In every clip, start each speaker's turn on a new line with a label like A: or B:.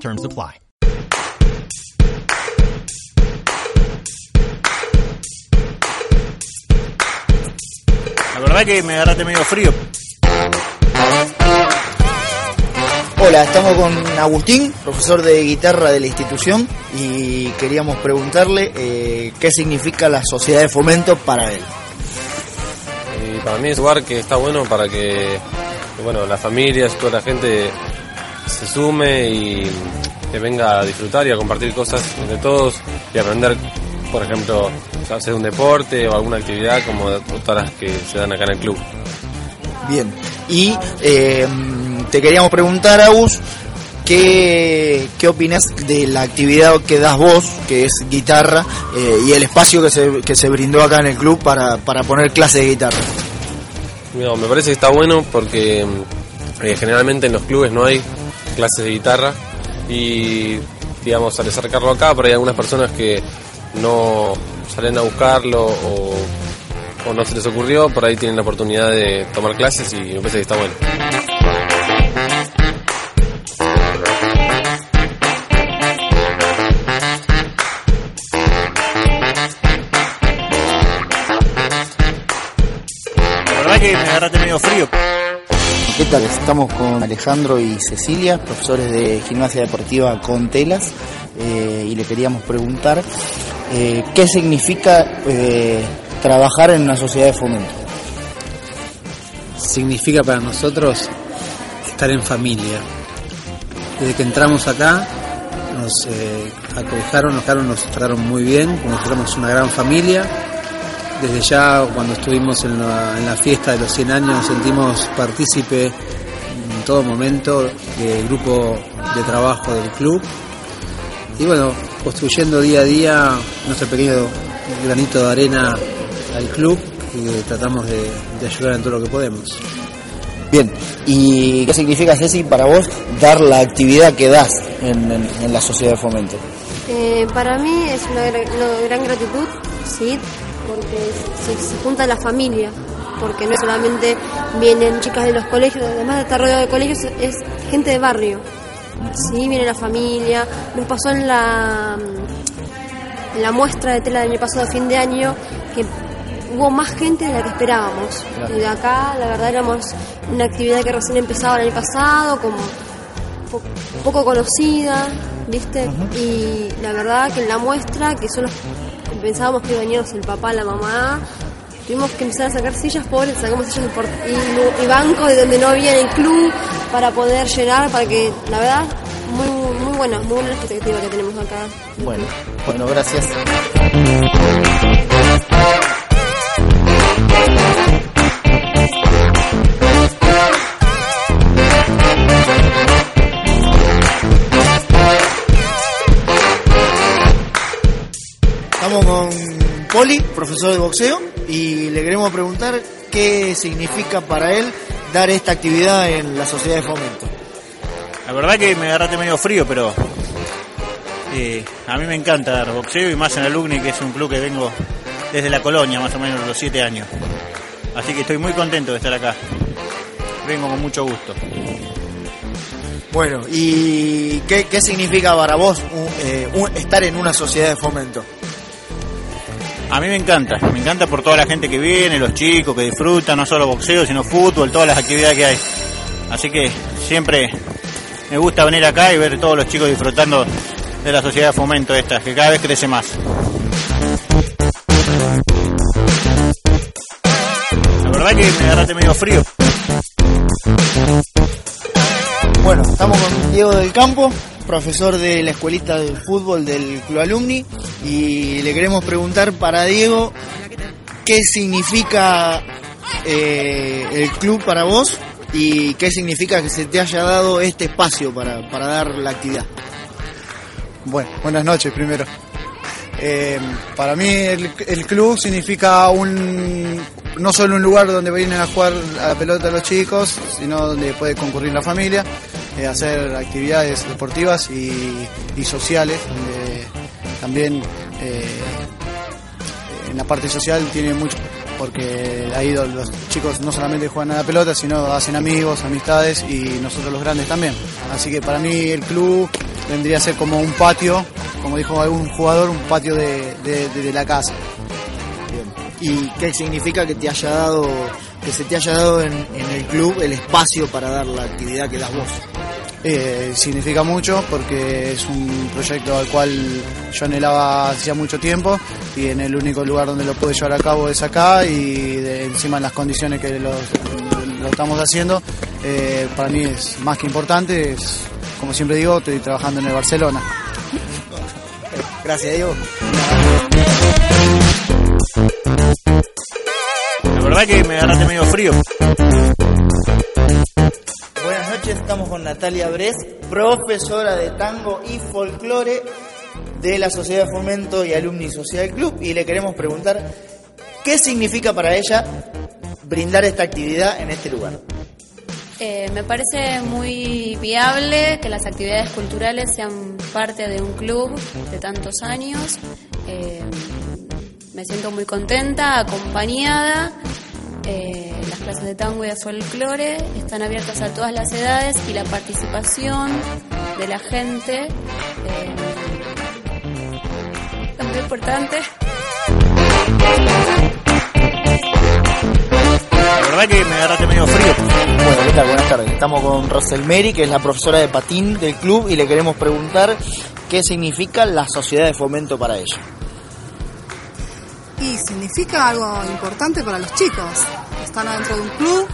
A: Terms apply.
B: La verdad que me agarraste medio frío.
C: Hola, estamos con Agustín, profesor de guitarra de la institución, y queríamos preguntarle eh, qué significa la sociedad de fomento para él.
D: Y para mí es un lugar que está bueno para que, que, bueno, las familias, toda la gente se sume y que venga a disfrutar y a compartir cosas entre todos y aprender, por ejemplo, hacer un deporte o alguna actividad como todas las que se dan acá en el club.
C: Bien, y eh, te queríamos preguntar, Agus, ¿qué, qué opinas de la actividad que das vos, que es guitarra, eh, y el espacio que se, que se brindó acá en el club para, para poner clases de guitarra?
D: No, me parece que está bueno porque eh, generalmente en los clubes no hay clases de guitarra y digamos al acercarlo acá, pero hay algunas personas que no salen a buscarlo o, no se les ocurrió, por ahí tienen la oportunidad de tomar clases y me parece que está bueno.
B: La verdad que me agarraste medio frío.
C: Estamos con Alejandro y Cecilia, profesores de gimnasia deportiva con telas, eh, y le queríamos preguntar eh, qué significa eh, trabajar en una sociedad de fomento.
E: Significa para nosotros estar en familia. Desde que entramos acá nos acogeron, nos nos trataron muy bien, como si fuéramos una gran familia. Desde ya cuando estuvimos en la, en la fiesta de los 100 años nos sentimos partícipe en todo momento del grupo de trabajo del club. Y bueno, construyendo día a día nuestro pequeño granito de arena al club y tratamos de, de ayudar en todo lo que podemos.
C: Bien, ¿y qué significa, Ceci, para vos dar la actividad que das en, en- en la sociedad de fomento?
F: Eh, para mí es una gran gratitud, sí, porque se, se junta la familia, porque no solamente vienen chicas de los colegios, además de estar rodeado de colegios, es gente de barrio. Sí, viene la familia. Nos pasó en la, en la muestra de tela del año pasado, fin de año, que hubo más gente de la que esperábamos.
C: Claro.
F: Y de acá, la verdad, éramos una actividad que recién empezaba el año pasado, como po- poco conocida, ¿viste? Y la verdad que en la muestra, que solo pensábamos que iba a el papá, la mamá, tuvimos que empezar a sacar sillas pobres, sacamos sillas y, y bancos de donde no había en el club para poder llenar, para que, la verdad, muy, muy buena, muy buena la expectativa que tenemos acá.
C: Bueno, bueno, gracias. Estamos con Poli, profesor de boxeo, y le queremos preguntar qué significa para él dar esta actividad en la sociedad de fomento.
B: La verdad que me agarraste medio frío, pero eh, a mí me encanta dar boxeo y más en Alumni, que es un club que vengo desde la colonia, más o menos los siete años. Así que estoy muy contento de estar acá. Vengo con mucho gusto.
C: Bueno, ¿y qué, qué significa para vos un- eh, un- estar en una sociedad de fomento?
B: A mí me encanta, me encanta por toda la gente que viene, los chicos que disfrutan, no solo boxeo, sino fútbol, todas las actividades que hay. Así que siempre me gusta venir acá y ver todos los chicos disfrutando de la sociedad de fomento esta, que cada vez crece más. La verdad que me agarraste medio frío.
C: Bueno, estamos con Diego del Campo, profesor de la escuelita de fútbol del Club Alumni, y le queremos preguntar para Diego qué significa eh, el club para vos y qué significa que se te haya dado este espacio para, para dar la actividad.
G: Bueno, buenas noches primero. Eh, para mí el, el club significa un no solo un lugar donde vienen a jugar a la pelota los chicos, sino donde puede concurrir la familia, eh, hacer actividades deportivas y, sociales, donde también eh, en la parte social tiene mucho, porque ahí lo- los chicos no solamente juegan a la pelota, sino hacen amigos, amistades y nosotros los grandes también. Así que para mí el club vendría a ser como un patio, como dijo algún jugador, un patio de, de- la casa.
C: ¿Y qué significa que te haya dado, que se te haya dado en el club el espacio para dar la actividad que das vos?
G: Eh, significa mucho porque es un proyecto al cual yo anhelaba hacía mucho tiempo y en el único lugar donde lo puedo llevar a cabo es acá y de- encima en las condiciones que lo, lo estamos haciendo eh, para mí es más que importante es, como siempre digo estoy trabajando en el Barcelona
C: Gracias, Diego.
B: La verdad que me agarraste medio frío.
C: Noches, estamos con Natalia Bres, profesora de tango y folclore de la Sociedad de Fomento y Alumni Social Club y le queremos preguntar qué significa para ella brindar esta actividad en este lugar.
H: Eh, me parece muy viable que las actividades culturales sean parte de un club de tantos años. Eh, me siento muy contenta, acompañada. Eh, las clases de tango y de folclore están abiertas a todas las edades y la participación de la gente eh, es muy importante.
B: La verdad que me agarraste medio frío.
C: Bueno, ¿qué tal? Buenas tardes. Estamos con Roselmeri, que es la profesora de patín del club, y le queremos preguntar qué significa la Sociedad de Fomento para ella.
I: Y significa algo importante para los chicos. Están adentro de un club,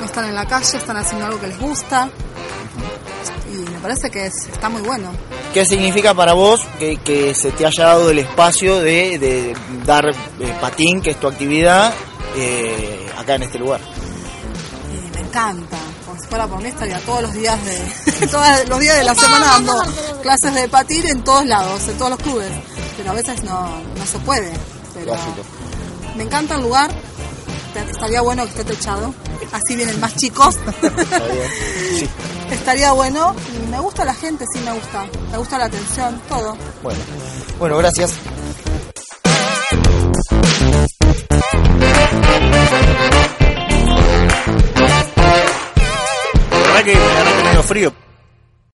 I: no están en la calle, están haciendo algo que les gusta. Y me parece que es- está muy bueno.
C: ¿Qué significa para vos que, que se te haya dado el espacio de, de dar eh, patín, que es tu actividad, eh, acá en este lugar?
I: Y me encanta. Como si fuera por mí estaría todos los días de todos los días de la semana dando clases de patín en todos lados, en todos los clubes. Pero a veces no, no se puede. Pero me encanta el lugar. Estaría bueno que esté techado. Así vienen más chicos. Estaría bueno. Y me gusta la gente, sí me gusta. Me gusta la atención, todo.
C: Bueno, bueno, gracias.
B: La verdad que medio frío.